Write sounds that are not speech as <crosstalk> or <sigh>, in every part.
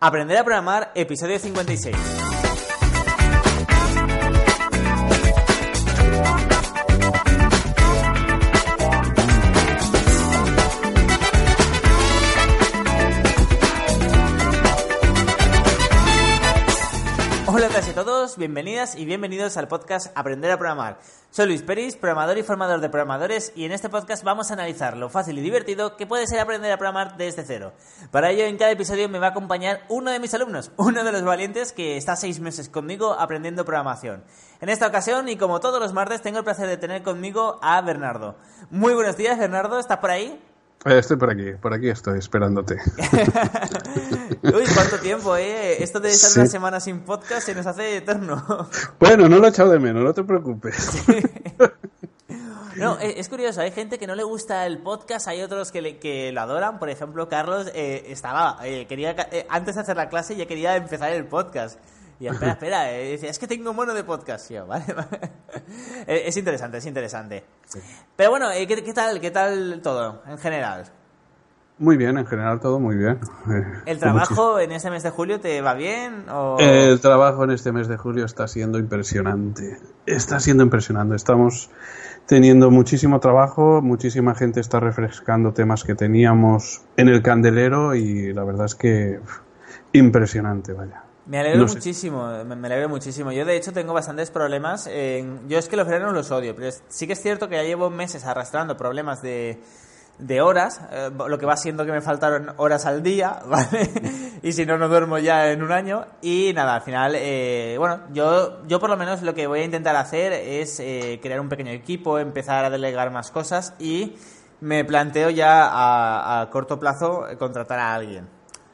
Aprender a programar, episodio 56. Bienvenidas y bienvenidos al podcast Aprender a Programar. Soy Luis Peris, programador y formador de programadores y en este podcast vamos a analizar lo fácil y divertido que puede ser aprender a programar desde cero. Para ello en cada episodio me va a acompañar uno de mis alumnos, <laughs> uno de los valientes que está seis meses conmigo aprendiendo programación. En esta ocasión y como todos los martes tengo el placer de tener conmigo a Bernardo. Muy buenos días Bernardo, ¿estás por ahí? Eh, estoy por aquí, por aquí estoy esperándote. <laughs> Uy, cuánto tiempo, ¿eh? Esto de estar una semana sin podcast se nos hace eterno. <laughs> Bueno, no lo he echado de menos, no te preocupes. <laughs> No, eh, es curioso, hay gente que no le gusta el podcast, hay otros que, le, que lo adoran. Por ejemplo, Carlos eh, estaba, eh, quería antes de hacer la clase ya quería empezar el podcast. Y espera, espera, decía, es que tengo mono de podcast. Yo, <laughs> vale, es interesante, es interesante. Pero bueno, ¿qué, ¿qué, tal, ¿qué tal todo en general? Muy bien, en general todo muy bien. ¿El trabajo en este mes de julio te va bien? O... El trabajo en este mes de julio está siendo impresionante. Está siendo impresionante. Estamos teniendo muchísimo trabajo, muchísima gente está refrescando temas que teníamos en el candelero y la verdad es que impresionante, vaya. Me alegro no muchísimo, me, me, alegro muchísimo. Yo de hecho tengo bastantes problemas. En... Yo es que los frenos los odio, pero es... sí que es cierto que ya llevo meses arrastrando problemas de, de horas, eh, lo que va siendo que me faltaron horas al día, <laughs> ¿vale? y si no, no duermo ya en un año. Y nada, al final, eh, bueno, yo, yo por lo menos lo que voy a intentar hacer es eh, crear un pequeño equipo, empezar a delegar más cosas y me planteo ya a, a corto plazo contratar a alguien.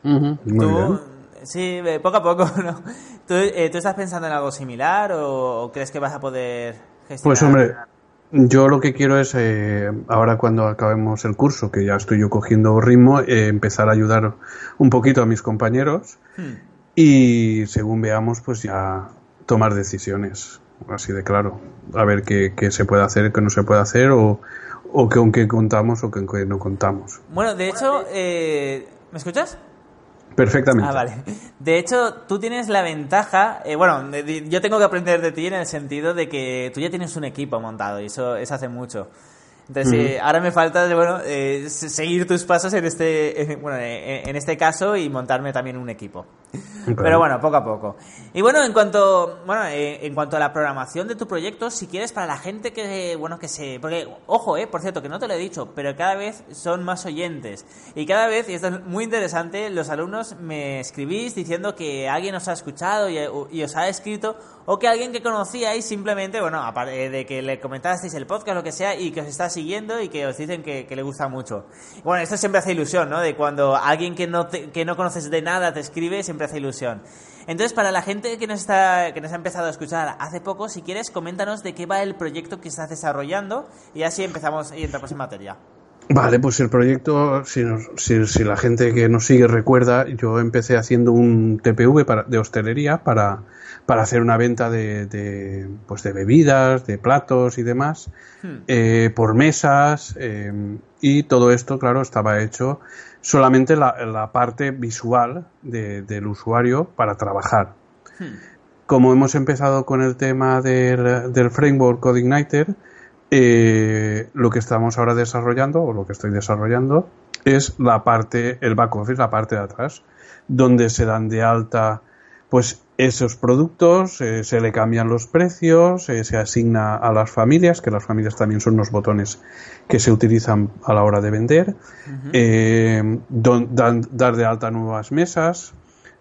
Uh -huh, ¿Tú. Sí, poco a poco, <laughs> ¿no? ¿Tú, ¿Tú, estás pensando en algo similar o, o crees que vas a poder gestionar? Pues hombre, yo lo que quiero es, eh, ahora cuando acabemos el curso, que ya estoy yo cogiendo ritmo, eh, empezar a ayudar un poquito a mis compañeros hmm. y según veamos, pues ya tomar decisiones, así de claro, a ver qué, qué se puede hacer, qué no se puede hacer o, o con qué contamos o con qué no contamos. Bueno, de hecho, eh, ¿me escuchas? Perfectamente. Ah, vale. De hecho, tú tienes la ventaja, eh, bueno, yo tengo que aprender de ti en el sentido de que tú ya tienes un equipo montado y eso, eso hace mucho. Entonces, uh -huh. eh, ahora me falta, bueno, eh, seguir tus pasos en este, en, bueno, en, en, este caso y montarme también un equipo. Pero bueno, poco a poco. Y bueno, en cuanto, bueno, eh, en cuanto a la programación de tu proyecto, si quieres para la gente que, bueno, que se, porque, ojo, eh, por cierto, que no te lo he dicho, pero cada vez son más oyentes y cada vez, y esto es muy interesante, los alumnos me escribís diciendo que alguien os ha escuchado y, y os ha escrito o que alguien que conocíais simplemente, bueno, aparte de que le comentasteis el podcast, lo que sea, y que os está siguiendo y que os dicen que, que le gusta mucho. Bueno, esto siempre hace ilusión, ¿no? De cuando alguien que no, te, que no conoces de nada te escribe, siempre hace ilusión. Entonces, para la gente que nos, está, que nos ha empezado a escuchar hace poco, si quieres, coméntanos de qué va el proyecto que estás desarrollando y así empezamos y entramos en materia. Vale, pues el proyecto, si, nos, si, si, la gente que nos sigue recuerda, yo empecé haciendo un TPV para, de hostelería para, para hacer una venta de, de, pues de bebidas, de platos y demás, hmm. eh, por mesas, eh, y todo esto, claro, estaba hecho solamente la, la parte visual de, del usuario para trabajar. Hmm. Como hemos empezado con el tema del, del framework CodeIgniter, eh, lo que estamos ahora desarrollando, o lo que estoy desarrollando, es la parte, el back office, la parte de atrás, donde se dan de alta pues esos productos, eh, se le cambian los precios, eh, se asigna a las familias, que las familias también son unos botones que se utilizan a la hora de vender, uh -huh. eh, don, dan, dar de alta nuevas mesas,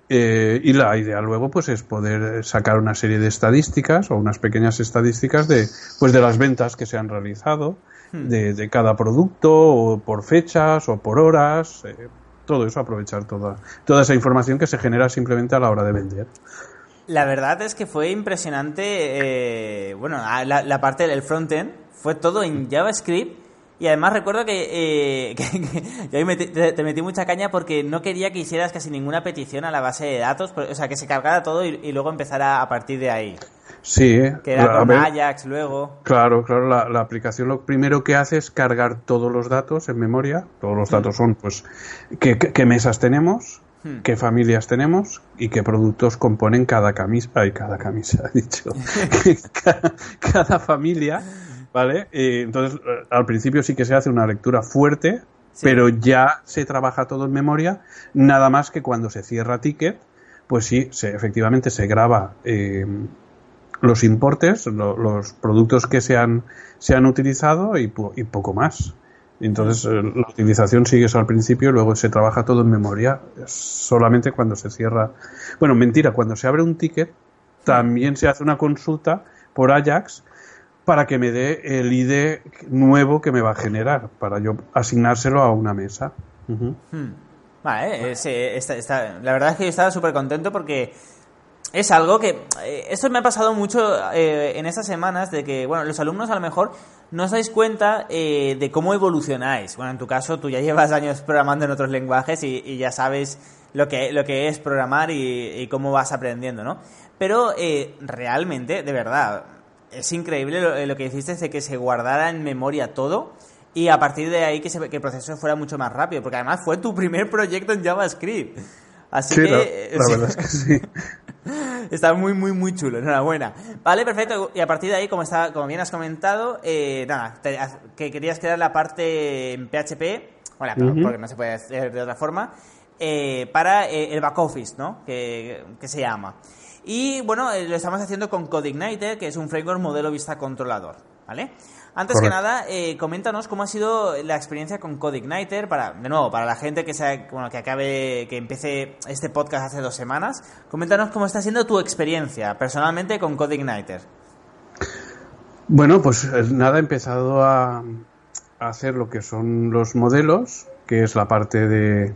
eh, y la idea luego pues es poder sacar una serie de estadísticas o unas pequeñas estadísticas de pues de las ventas que se han realizado hmm. de, de, cada producto o por fechas o por horas todo eso aprovechar toda toda esa información que se genera simplemente a la hora de vender la verdad es que fue impresionante eh, bueno la, parte del frontend fue todo en JavaScript y además recuerdo que, eh, <laughs> que, metí, te, metí mucha caña porque no quería que hicieras casi ninguna petición a la base de datos, o sea, que se cargara todo y luego empezara a partir de ahí. Sí, que era con Ajax luego. Claro, claro, la, la, aplicación lo primero que hace es cargar todos los datos en memoria. Todos los datos son, pues, qué, qué mesas tenemos, Hmm. qué familias tenemos y qué productos componen cada camisa, ay, cada camisa, <laughs> he dicho, <laughs> cada, familia, ¿vale? entonces, eh, al principio sí que se hace una lectura fuerte, pero ya se trabaja todo en memoria, nada más que cuando se cierra ticket, pues sí, se, efectivamente se graba eh, los importes, los productos que se han, se han utilizado y, y poco más. Entonces eh, la utilización sigue eso al principio y luego se trabaja todo en memoria, solamente cuando se cierra. Bueno, mentira, cuando se abre un ticket también se hace una consulta por Ajax para que me dé el ID nuevo que me va a generar, para yo asignárselo a una mesa. Hmm. Vale, eh, la verdad es que yo estaba súper contento porque es algo que... Eh, esto me ha pasado mucho en estas semanas de que, bueno, los alumnos a lo mejor no os dais cuenta eh, de cómo evolucionáis. Bueno, en tu caso, tú ya llevas años programando en otros lenguajes y, ya sabes lo que, lo que es programar y, cómo vas aprendiendo, ¿no? Pero eh, realmente, de verdad, es increíble lo, lo, que hiciste de que se guardara en memoria todo y a partir de ahí que, que, el proceso fuera mucho más rápido, porque además fue tu primer proyecto en JavaScript. Así que... La, verdad es que sí. <laughs> <laughs> está muy, muy, muy chulo. Enhorabuena. Vale, perfecto. Y a partir de ahí, como, está, como bien has comentado, eh, nada, que querías crear la parte en PHP, bueno, porque no se puede hacer de otra forma, eh, para eh, el back office, ¿no? Que, que se llama. Y bueno, lo estamos haciendo con CodeIgniter, que es un framework modelo vista controlador, ¿vale? Antes que nada, eh, coméntanos cómo ha sido la experiencia con CodeIgniter para, de nuevo, para la gente que sea, bueno, que acabe, que empiece este podcast hace dos semanas. Coméntanos cómo está siendo tu experiencia personalmente con CodeIgniter. Bueno, pues eh, nada, he empezado a, hacer lo que son los modelos, que es la parte de,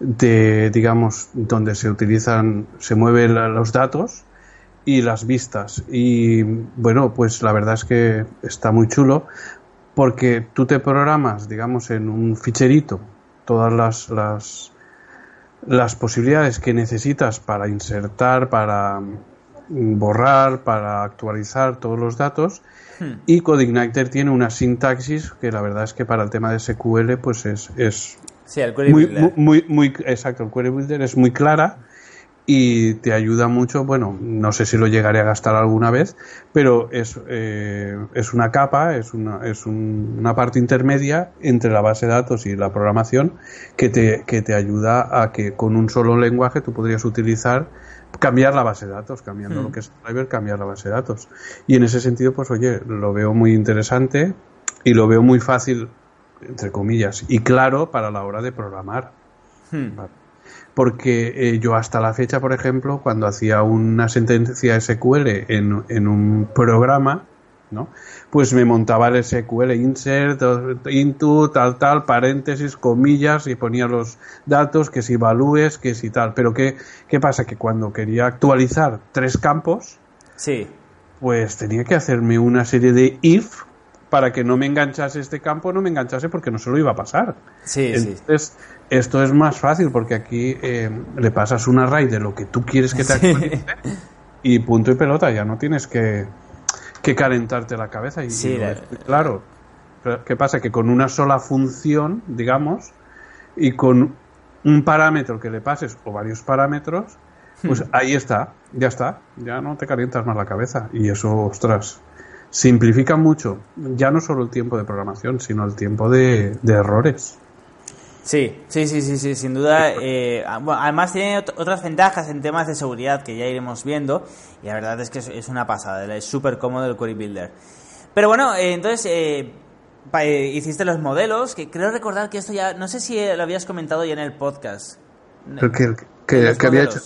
de digamos, donde se utilizan, se mueven los datos y las vistas. Y bueno, pues la verdad es que está muy chulo porque tú te programas, digamos, en un ficherito todas las, las, las posibilidades que necesitas para insertar, para borrar, para actualizar todos los datos. Hmm. Y CodeIgniter tiene una sintaxis que la verdad es que para el tema de SQL pues es, es muy, muy, muy, exacto, el Query Builder es muy clara y te ayuda mucho, bueno, no sé si lo llegaré a gastar alguna vez, pero es, eh, es una capa, es, una, es una parte intermedia entre la base de datos y la programación que te, que te ayuda a que con un solo lenguaje tú podrías utilizar cambiar la base de datos, cambiando lo hmm. que es driver, cambiar la base de datos. Y en ese sentido, pues oye, lo veo muy interesante y lo veo muy fácil, entre comillas, y claro para la hora de programar. Hmm porque eh, yo hasta la fecha, por ejemplo, cuando hacía una sentencia SQL en, en un programa, ¿no? Pues me montaba el SQL insert, into, tal, tal, paréntesis, comillas y ponía los datos, que si evalúes, que si tal. Pero ¿qué, qué pasa? Que cuando quería actualizar tres campos, sí. pues tenía que hacerme una serie de if para que no me enganchase este campo, no me enganchase porque no se lo iba a pasar. Sí, Entonces, esto es más fácil porque aquí eh, le pasas un array de lo que tú quieres que te actualice y punto y pelota, ya no tienes que, que calentarte la cabeza. Y, sí, claro. ¿Qué pasa? Que con una sola función, digamos, y con un parámetro que le pases o varios parámetros, pues hmm. ahí está, ya está, ya no te calientas más la cabeza. Y eso, ostras, simplifica mucho, ya no solo el tiempo de programación, sino el tiempo de errores. Sí, sí, sí, sí, sí sin duda. Eh, además tiene otras ventajas en temas de seguridad que ya iremos viendo y la verdad es que es, una pasada, es súper cómodo el Query Builder. Pero bueno, eh, entonces eh, hiciste los modelos, que creo recordar que esto ya, no sé si lo habías comentado ya en el podcast. Que, había hecho...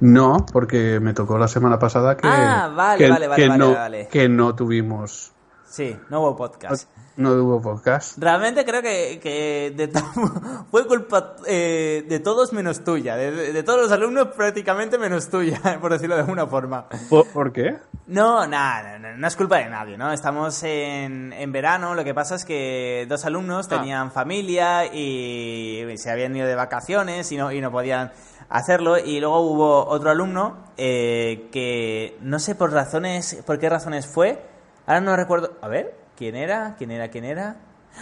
No, porque me tocó la semana pasada que, ah, vale, vale, vale, no, vale. que no tuvimos. Sí, no hubo podcast no hubo podcast. Realmente creo que, que de <laughs> fue culpa eh, de todos menos tuya. De, todos los alumnos prácticamente menos tuya, <laughs> por decirlo de alguna forma. ¿Por, qué? No, nada, no, es culpa de nadie, ¿no? Estamos en, en verano, lo que pasa es que dos alumnos ah. tenían familia y, se habían ido de vacaciones y no, y no podían hacerlo y luego hubo otro alumno eh, que no sé por razones, por qué razones fue, ahora no recuerdo, a ver, ¿Quién era? ¿Quién era? ¿Quién era?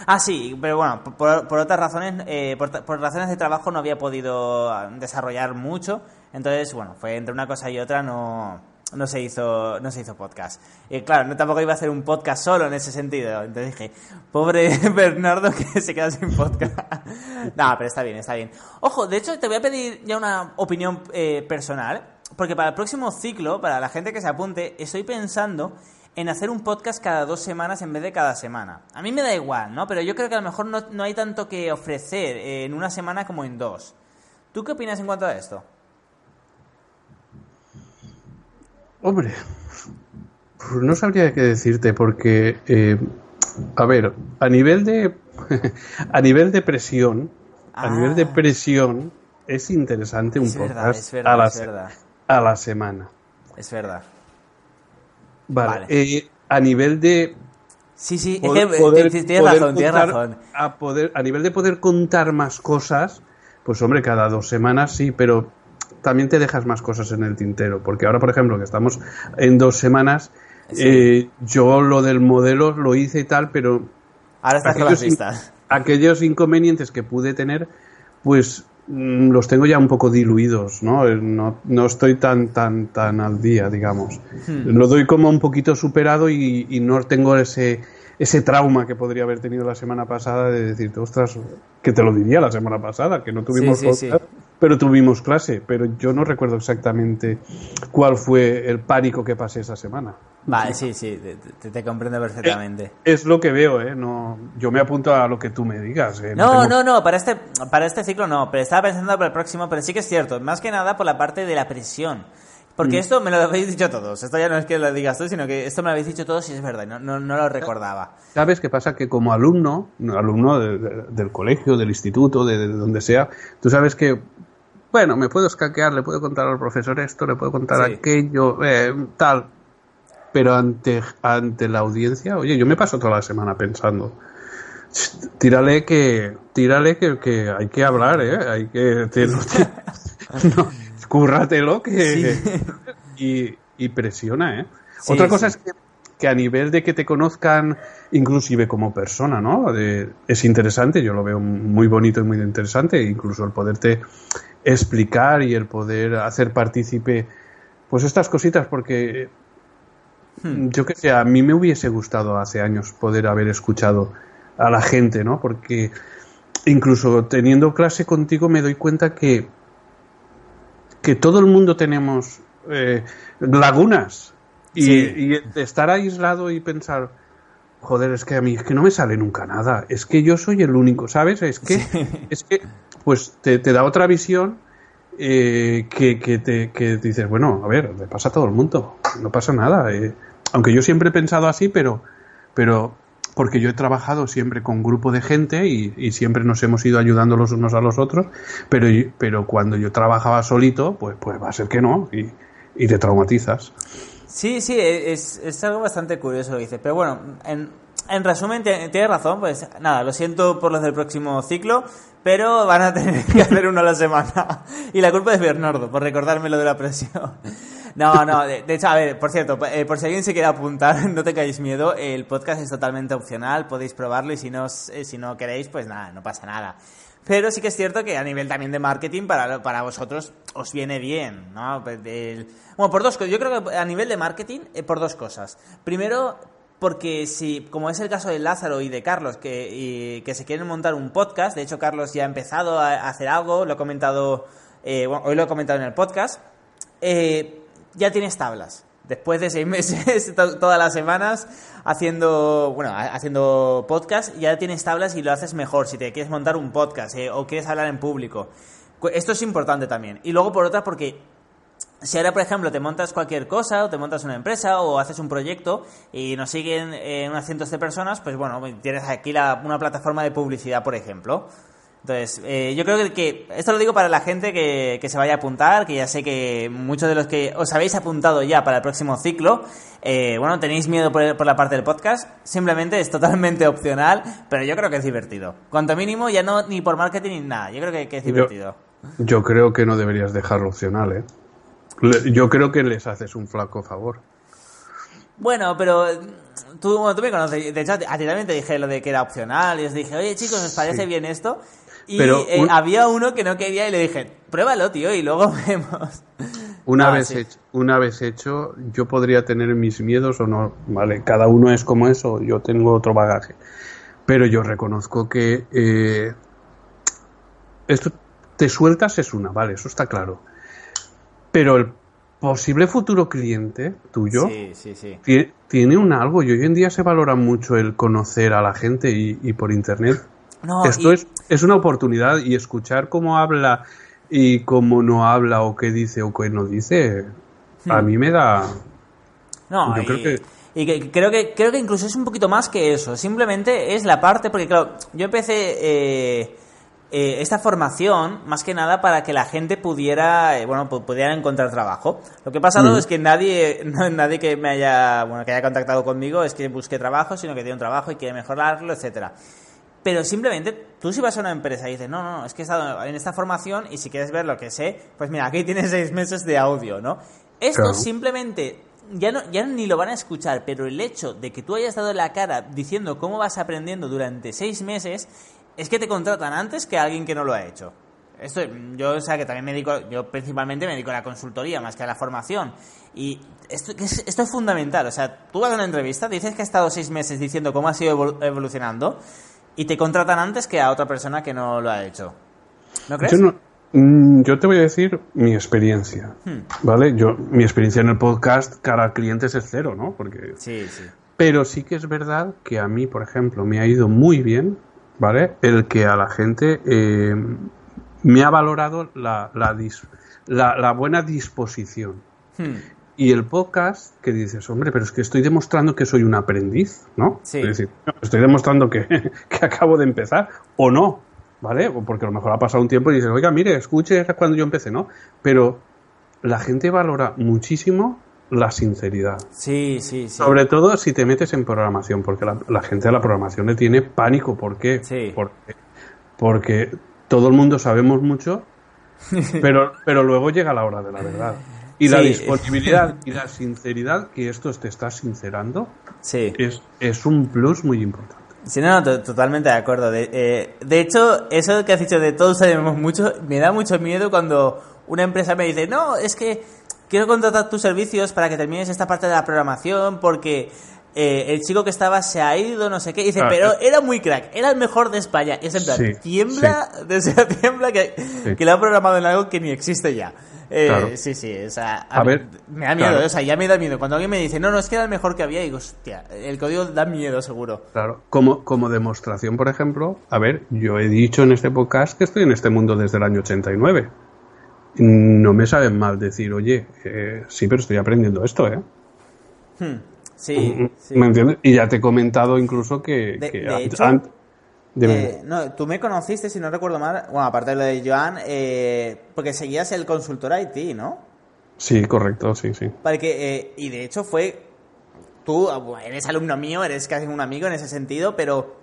Ah, sí, pero bueno, por, otras razones, eh, por, por, razones de trabajo no había podido desarrollar mucho. Entonces, bueno, fue entre una cosa y otra no, no se hizo no se hizo podcast. Claro, no tampoco iba a hacer un podcast solo en ese sentido. Entonces dije, pobre <laughs> Bernardo que se queda sin podcast. <laughs> no, pero está bien, está bien. Ojo, de hecho te voy a pedir ya una opinión eh, personal, porque para el próximo ciclo, para la gente que se apunte, estoy pensando en hacer un podcast cada dos semanas en vez de cada semana. A mí me da igual, ¿no? Pero yo creo que a lo mejor no, no hay tanto que ofrecer en una semana como en dos. ¿Tú qué opinas en cuanto a esto? Hombre, pues no sabría qué decirte porque, eh, a ver, a nivel de, <laughs> a nivel de presión, a nivel de ah. presión es interesante un podcast a, la, a la semana. Es verdad. Vale. Eh, a nivel de Sí, sí, poder, tienes razón, tienes razón. A, poder, a nivel de poder contar más cosas, pues hombre, cada dos semanas sí, pero también te dejas más cosas en el tintero. Porque ahora, por ejemplo, que estamos en dos semanas, eh, yo lo del modelo lo hice y tal, pero. Ahora estás aquellos, con aquellos inconvenientes que pude tener, pues mm, los tengo ya un poco diluidos, ¿no? Eh, no, no estoy tan, tan, tan al día, digamos. Hmm. Lo doy como un poquito superado y, y no tengo ese ese trauma que podría haber tenido la semana pasada de decirte, ostras, que te lo diría la semana pasada, que no tuvimos pero tuvimos clase, pero yo no recuerdo exactamente cuál fue el pánico que pasé esa semana. Vale, sí, sí, te, comprendo perfectamente. Es, lo que veo, ¿eh? No, yo me apunto a lo que tú me digas. ¿eh? No, no, no, para, este, para este ciclo no, pero estaba pensando para el próximo, pero sí que es cierto, más que nada por la parte de la presión. Porque mm. esto me lo habéis dicho todos. Esto ya no es que lo digas tú, sino que esto me lo habéis dicho todos y es verdad, no, no, no lo recordaba. ¿Sabes qué pasa? Que como alumno, alumno del colegio, del instituto, de, donde sea, tú sabes que, bueno, me puedo escaquear, le puedo contar al profesor esto, le puedo contar aquello, eh, tal. Pero ante, ante la audiencia, oye, yo me paso toda la semana pensando, tírale que, tírale que, que hay que hablar, ¿eh? Hay que... no, <laughs> cúrratelo que, <laughs> y, presiona, ¿eh? Otra cosa es que, a nivel de que te conozcan inclusive como persona, ¿no? es interesante, yo lo veo muy bonito y muy interesante, incluso el poderte explicar y el poder hacer partícipe, pues estas cositas, porque hmm. yo que sé, a mí me hubiese gustado hace años poder haber escuchado a la gente, ¿no? Porque incluso teniendo clase contigo me doy cuenta que que todo el mundo tenemos eh, lagunas y, estar aislado y pensar, joder, es que a mí es que no me sale nunca nada, es que yo soy el único, ¿sabes? Es que, <laughs> es que pues te, da otra visión eh, que, que, te, que dices, bueno, a ver, le pasa a todo el mundo, no pasa nada. Eh. Aunque yo siempre he pensado así, pero, pero porque yo he trabajado siempre con grupo de gente y, siempre nos hemos ido ayudando los unos a los otros, pero, pero cuando yo trabajaba solito, pues, pues va a ser que no, y, te traumatizas. Sí, sí, es, es algo bastante curioso lo que dice, pero bueno, en, en resumen, tienes razón, pues nada, lo siento por los del próximo ciclo, pero van a tener que hacer uno a la semana. <laughs> Y la culpa es Bernardo, por recordarme lo de la presión. No, no, de, hecho, a ver, por cierto, eh, por si alguien se quiere apuntar, <laughs> no tengáis miedo, el podcast es totalmente opcional, podéis probarlo y si no, eh, si no queréis, pues nada, no pasa nada. Pero sí que es cierto que a nivel también de marketing para, para vosotros os viene bien, ¿no? Pues bueno, por dos cosas. Yo creo que a nivel de marketing, eh, por dos cosas. Primero, porque si, como es el caso de Lázaro y de Carlos, que, que se quieren montar un podcast, de hecho Carlos ya ha empezado a hacer algo, lo he comentado, hoy lo he comentado en el podcast, eh, ya tienes tablas. Después de seis <laughs> meses, todas las semanas, haciendo, bueno, haciendo podcast, ya tienes tablas y lo haces mejor. Si te quieres montar un podcast eh, o quieres hablar en público. Esto es importante también. Y luego, por otra, porque si ahora, por ejemplo, te montas cualquier cosa, o te montas una empresa, o haces un proyecto y nos siguen eh, unas cientos de personas, pues bueno, tienes aquí una plataforma de publicidad, por ejemplo. Entonces, eh, yo creo que, esto lo digo para la gente que, se vaya a apuntar, que ya sé que muchos de los que os habéis apuntado ya para el próximo ciclo, eh, bueno, tenéis miedo por, la parte del podcast, simplemente es totalmente <laughs> opcional, pero yo creo que es divertido. Cuanto mínimo, ya no ni por marketing ni nada, yo creo que, es divertido. Yo, creo que no deberías dejarlo opcional, ¿eh? Yo creo que les haces un flaco favor. Bueno, pero tú, tú me conoces. De hecho, a ti también te dije lo de que era opcional. Y os dije, oye chicos, ¿os parece bien esto? Y eh, había uno que no quería y le dije, pruébalo, tío, y luego <laughs> vemos. Una, vez hecho, una vez hecho, yo podría tener mis miedos o no, ¿vale? Cada uno es como eso, yo tengo otro bagaje. Pero yo reconozco que eh, esto te sueltas es una, vale, eso está claro. Pero el posible futuro cliente tuyo Tiene, un algo y hoy en día se valora mucho el conocer a la gente y, por internet. Esto es, es una oportunidad y escuchar cómo habla y cómo no habla o qué dice o qué no dice, a hmm. mí me da... No, y, creo que... y creo que creo que incluso es un poquito más que eso. Simplemente es la parte, porque claro, yo empecé eh, eh, esta formación más que nada para que la gente pudiera, eh, bueno, pudiera encontrar trabajo. Lo que ha pasado es que nadie, <laughs> nadie que me haya, bueno, que haya contactado conmigo es que busque trabajo, sino que tiene un trabajo y quiere mejorarlo, etcétera. Pero simplemente, tú si vas a una empresa y dices, no, no, es que he estado en esta formación y si quieres ver lo que sé, pues mira, aquí tienes seis meses de audio, ¿no? Esto simplemente, ya, no, ya ni lo van a escuchar, pero el hecho de que tú hayas dado la cara diciendo cómo vas aprendiendo durante seis meses, es que te contratan antes que alguien que no lo ha hecho. Esto, yo, o sea, que también me dedico, yo principalmente me dedico a la consultoría más que a la formación. Y esto, esto es fundamental. O sea, tú vas a una entrevista, dices que has estado seis meses diciendo cómo has ido evolucionando y te contratan antes que a otra persona que no lo ha hecho. ¿No crees? Yo, mm, yo te voy a decir mi experiencia, hmm. ¿vale? Yo, mi experiencia en el podcast cara al cliente es cero, ¿no? Porque... Sí, sí. Pero sí que es verdad que a mí, por ejemplo, me ha ido muy bien, ¿vale? El que a la gente eh, me ha valorado la, la, la, buena disposición. Hmm y el podcast que dices, hombre, pero es que estoy demostrando que soy un aprendiz, ¿no? Sí. Es decir, estoy demostrando que, <laughs> que, acabo de empezar o no, ¿vale? Porque a lo mejor ha pasado un tiempo y dices, oiga, mire, escuche cuando yo empecé, ¿no? Pero la gente valora muchísimo la sinceridad. Sí, sí, sí. Sobre todo si te metes en programación, porque la, gente de la programación le tiene pánico. ¿Por qué? Sí. Porque, porque todo el mundo sabemos mucho, <laughs> pero, pero luego llega la hora de la verdad. Y la disponibilidad y la sinceridad que esto te está sincerando sí. es, es un plus muy importante. Sí, no, totalmente de acuerdo. De, eh, de hecho, eso que has dicho de todos sabemos mucho, me da mucho miedo cuando una empresa me dice, no, es que quiero contratar tus servicios para que termines esta parte de la programación porque eh, el chico que estaba se ha ido, no sé qué. dice, ah, pero eh. era muy crack, era el mejor de España. Y es en plan, tiembla, <laughs> desde tiembla que, que lo ha programado en algo que ni existe ya. Eh, sí, sí, o sea, a, ver, me da miedo, o sea, ya me da miedo. Cuando alguien me dice, no, no, es que era el mejor que había, digo, hostia, el código da miedo, seguro. Claro, como, como demostración, por ejemplo, a ver, yo he dicho en este podcast que estoy en este mundo desde el año 89. No me saben mal decir, oye, eh, sí, pero estoy aprendiendo esto, ¿eh? Hmm, sí, ¿Me entiendes? Y ya te he comentado incluso que, eh, no, tú me conociste, si no recuerdo mal, bueno, aparte de lo de Joan, eh, porque seguías el consultor IT, ¿no? Sí, correcto, sí, sí. Porque, eh, y de hecho fue, tú eres alumno mío, eres casi un amigo en ese sentido, pero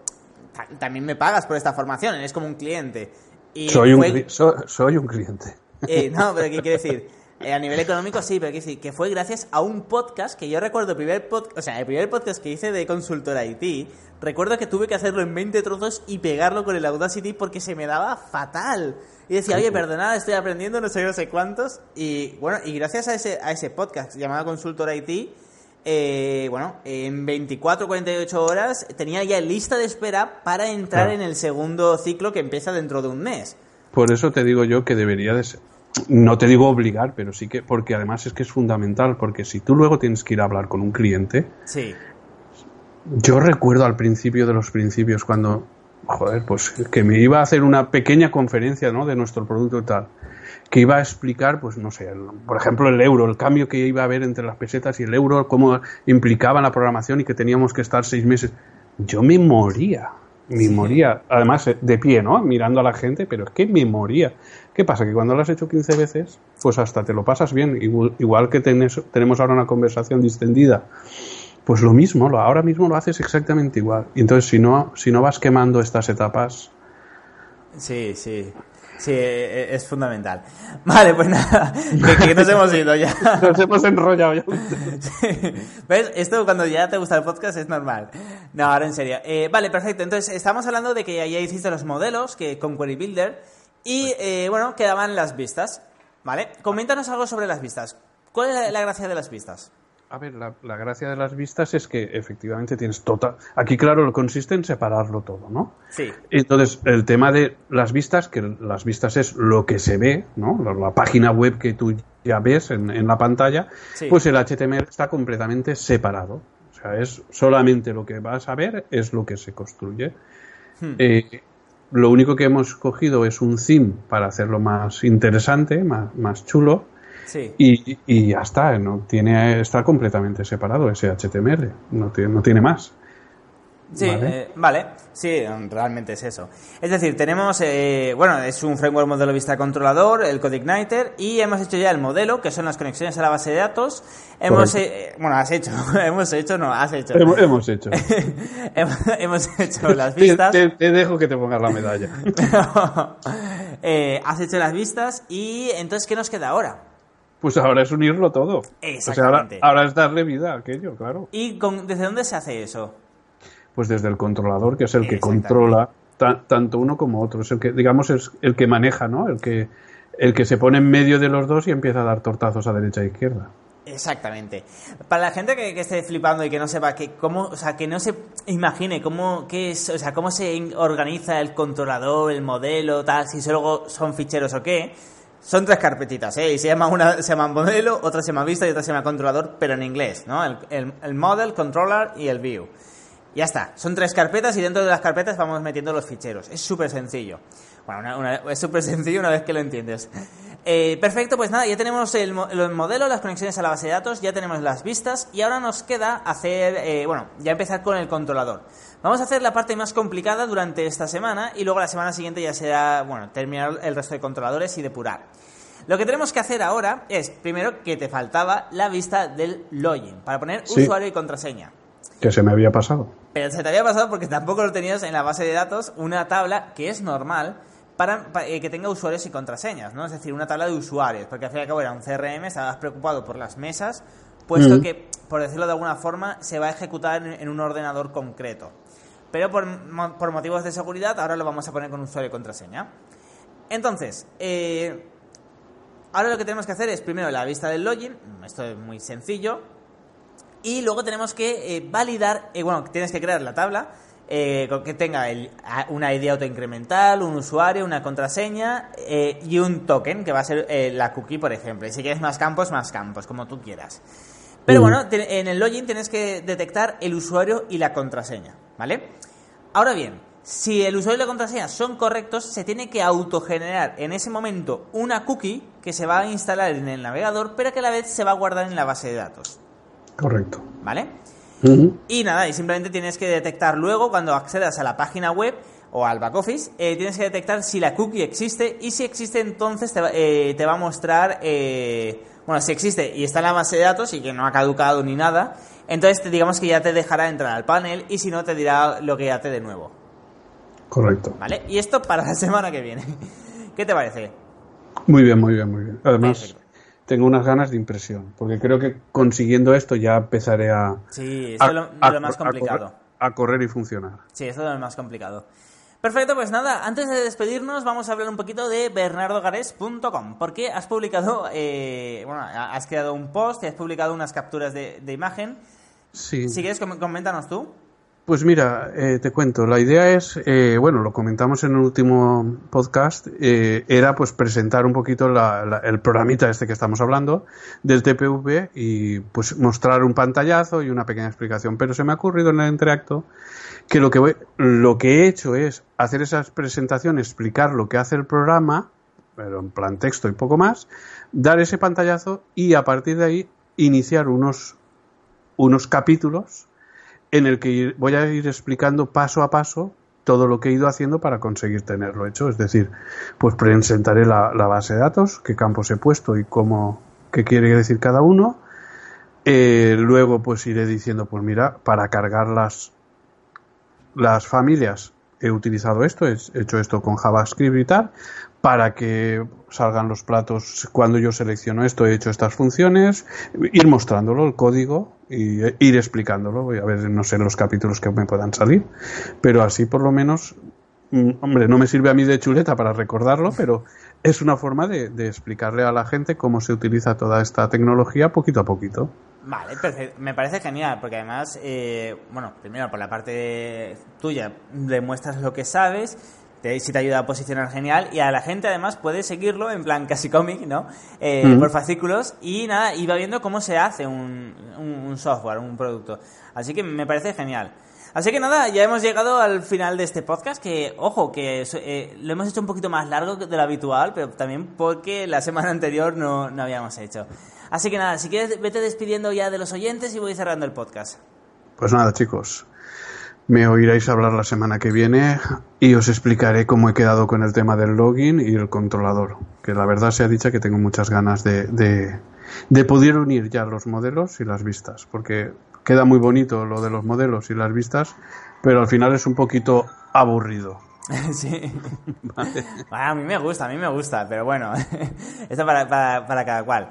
también me pagas por esta formación, eres como un cliente. Y soy, un, soy un cliente. no, pero ¿qué quiere decir? <laughs> a nivel económico sí, pero decir que fue gracias a un podcast que yo recuerdo, el primer podcast, o sea, el primer podcast que hice de consultor IT, Recuerdo que tuve que hacerlo en 20 trozos y pegarlo con el Audacity porque se me daba fatal. Y decía, oye, perdonad, estoy aprendiendo, no sé, no sé cuántos. Y bueno, y gracias a ese, a ese podcast llamado Consultor IT, eh, bueno, en 24 48 horas tenía ya lista de espera para entrar en el segundo ciclo que empieza dentro de un mes. Por eso te digo yo que debería de ser. No te digo obligar, pero sí que, porque además es que es fundamental, porque si tú luego tienes que ir a hablar con un cliente, sí. Yo recuerdo al principio de los principios cuando, joder, pues que me iba a hacer una pequeña conferencia, ¿no? De nuestro producto y tal, que iba a explicar, pues no sé, por ejemplo el euro, el cambio que iba a haber entre las pesetas y el euro, cómo implicaba la programación y que teníamos que estar seis meses. Yo me moría, me moría, además eh, de pie, ¿no? Mirando a la gente, pero es que me moría. ¿Qué pasa? Que cuando lo has hecho 15 veces, pues hasta te lo pasas bien, igual, que tenemos ahora una conversación distendida pues lo mismo, lo, ahora mismo lo haces exactamente igual. Y entonces si no, si no vas quemando estas etapas... Sí, sí. Sí, e, e, es fundamental. <laughs> Vale, pues nada, <laughs> que, nos hemos ido ya. <laughs> Nos hemos enrollado ya. ¿Ves? Esto cuando ya te gusta el podcast es normal. No, ahora en serio. Eh, vale, perfecto. Entonces, estamos hablando de que ya hiciste los modelos que con Query Builder y, eh, bueno, quedaban las vistas. ¿Vale? Coméntanos algo sobre las vistas. ¿Cuál es la gracia de las vistas? A ver, la, gracia de las vistas es que efectivamente tienes total. Aquí, claro, lo consiste en separarlo todo, ¿no? Sí. Entonces, el tema de las vistas, que las vistas es lo que se ve, ¿no? La, página web que tú ya ves en, la pantalla, pues el HTML está completamente separado. O sea, es solamente lo que vas a ver es lo que se construye. Hmm. Eh, lo único que hemos cogido es un theme para hacerlo más interesante, más, más chulo y, y, ya está, no tiene, está completamente separado ese HTML, no tiene, no tiene más. Sí, ¿Vale? Eh, sí, realmente es eso. Es decir, tenemos, eh, bueno, es un framework modelo vista controlador, el CodeIgniter, y hemos hecho ya el modelo, que son las conexiones a la base de datos. Hemos, eh, bueno, has hecho, <laughs> hemos hecho, no, has hecho. Hemos, hecho. hemos, hecho <laughs> <laughs> las vistas. Te, dejo que te pongas la medalla. has hecho las vistas, y entonces, ¿qué nos queda ahora? Pues ahora es unirlo todo. Exactamente. ahora, es darle vida a aquello, claro. ¿Y desde dónde se hace eso? Pues desde el controlador, que es el que controla tanto uno como otro. Es el que, digamos, es el que maneja, ¿no? El que, el que se pone en medio de los dos y empieza a dar tortazos a derecha e izquierda. Exactamente. Para la gente que, esté flipando y que no sepa que cómo, o sea, que no se imagine cómo, qué es, o sea, cómo se organiza el controlador, el modelo, tal, si solo son ficheros o qué, son tres carpetitas, ¿eh? Y se llama una se llama modelo, otra se llama vista y otra se llama controlador, pero en inglés, ¿no? El, el, model, controller y el view. Ya está. Son tres carpetas y dentro de las carpetas vamos metiendo los ficheros. Es súper sencillo. Bueno, es súper sencillo una vez que lo entiendes. Eh, perfecto, pues nada, ya tenemos el, modelo, las conexiones a la base de datos, ya tenemos las vistas y ahora nos queda hacer, eh, bueno, ya empezar con el controlador. Vamos a hacer la parte más complicada durante esta semana y luego la semana siguiente ya será, bueno, terminar el resto de controladores y depurar. Lo que tenemos que hacer ahora es, primero, que te faltaba la vista del login para poner usuario y contraseña. Que se me había pasado. Pero se te había pasado porque tampoco lo tenías en la base de datos una tabla que es normal para, eh, que tenga usuarios y contraseñas, ¿no? Es decir, una tabla de usuarios, porque al fin y al cabo era un CRM, estabas preocupado por las mesas, puesto mm. que, por decirlo de alguna forma, se va a ejecutar en un ordenador concreto. Pero por, por, motivos de seguridad ahora lo vamos a poner con usuario y contraseña. Entonces, eh, ahora lo que tenemos que hacer es primero la vista del login, esto es muy sencillo, y luego tenemos que eh, validar, eh, bueno, tienes que crear la tabla que tenga el, una ID autoincremental, un usuario, una contraseña y un token, que va a ser la cookie, por ejemplo. Y si quieres más campos, más campos, como tú quieras. Pero mm. bueno, en el login tienes que detectar el usuario y la contraseña, ¿vale? Ahora bien, si el usuario y la contraseña son correctos, se tiene que autogenerar en ese momento una cookie que se va a instalar en el navegador, pero que a la vez se va a guardar en la base de datos. Correcto. ¿Vale? Y nada, y simplemente tienes que detectar luego cuando accedas a la página web o al back office, eh, tienes que detectar si la cookie existe y si existe entonces te va, eh, a mostrar, eh, bueno, si existe y está en la base de datos y que no ha caducado ni nada, entonces digamos que ya te dejará entrar al panel y si no te dirá lo que hace de nuevo. Correcto. ¿Vale? Y esto para la <laughs> semana que viene. ¿Qué te parece? Muy bien, muy bien, muy bien. Además, tengo unas ganas de impresión, porque creo que consiguiendo esto ya empezaré a... Sí, eso es lo, más complicado. a correr y funcionar. Sí, eso es lo más complicado. Perfecto, pues nada, antes de despedirnos vamos a hablar un poquito de bernardogares.com, porque has publicado, eh, bueno, has creado un post y has publicado unas capturas de, imagen. Sí. Si quieres, coméntanos tú. Pues mira, eh, te cuento, la idea es, eh, bueno, lo comentamos en el último podcast, era pues presentar un poquito el programita este que estamos hablando del TPV y pues mostrar un pantallazo y una pequeña explicación, pero se me ha ocurrido en el entreacto que lo que, lo que he hecho es hacer esas presentaciones, explicar lo que hace el programa, pero en plan texto y poco más, dar ese pantallazo y a partir de ahí iniciar unos, unos capítulos en el que voy a ir explicando paso a paso todo lo que he ido haciendo para conseguir tenerlo hecho. Es decir, pues presentaré la, base de datos, qué campos he puesto y cómo, qué quiere decir cada uno. Eh, luego pues iré diciendo, pues mira, para cargar las, las familias he utilizado esto, he hecho esto con JavaScript y tal, para que salgan los platos cuando yo selecciono esto, he hecho estas funciones, ir mostrándolo, el código, y ir explicándolo. Voy a ver, no sé, los capítulos que me puedan salir, pero así por lo menos, mm, hombre, no me sirve a mí de chuleta para recordarlo, pero es una forma de, explicarle a la gente cómo se utiliza toda esta tecnología poquito a poquito. Vale, Me parece genial, porque además, eh, bueno, primero por la parte tuya demuestras lo que sabes si te ayuda a posicionar genial y a la gente además puede seguirlo en plan casi cómic, ¿no? Eh, por fascículos y nada, y va viendo cómo se hace un, un, software, un producto. Así que me parece genial. Así que nada, ya hemos llegado al final de este podcast, que ojo, que eh, lo hemos hecho un poquito más largo de lo habitual, pero también porque la semana <laughs> anterior no, no habíamos hecho. Así que nada, si quieres, vete despidiendo ya de los oyentes y voy cerrando el podcast. Pues nada, chicos, me oiréis hablar la semana que viene y os explicaré cómo he quedado con el tema del login y el controlador. Que la verdad se ha dicho que tengo muchas ganas de, de, poder unir ya los modelos y las vistas. Porque queda muy bonito lo de los modelos y las vistas, pero al final es un poquito aburrido. <laughs> Sí. <laughs> a mí me gusta, a mí me gusta, pero bueno, <laughs> esto para, para, para cada cual.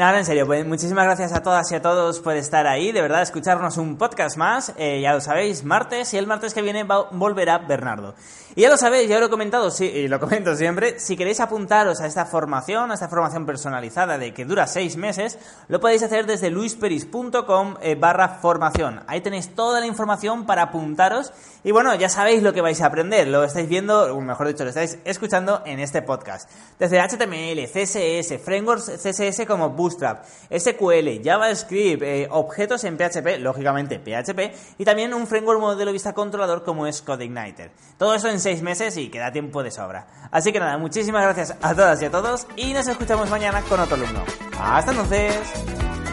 Nada, en serio, pues muchísimas gracias a todas y a todos por estar ahí, de verdad, escucharnos un podcast más, eh, ya lo sabéis, martes, y el martes que viene volverá Bernardo. Y ya lo sabéis, ya lo he comentado, sí, y lo comento siempre, si queréis apuntaros a esta formación, a esta formación personalizada de que dura seis meses, lo podéis hacer desde luisperis.com eh, formación. Ahí tenéis toda la información para apuntaros y bueno, ya sabéis lo que vais a aprender, lo estáis viendo, o mejor dicho, lo estáis escuchando en este podcast. Desde HTML, CSS, frameworks CSS como SQL, JavaScript, eh, objetos en PHP, lógicamente PHP, y también un framework modelo vista controlador como es CodeIgniter. Todo eso en seis meses y queda tiempo de sobra. Así que nada, muchísimas gracias a todas y a todos y nos escuchamos mañana con otro alumno. Hasta entonces.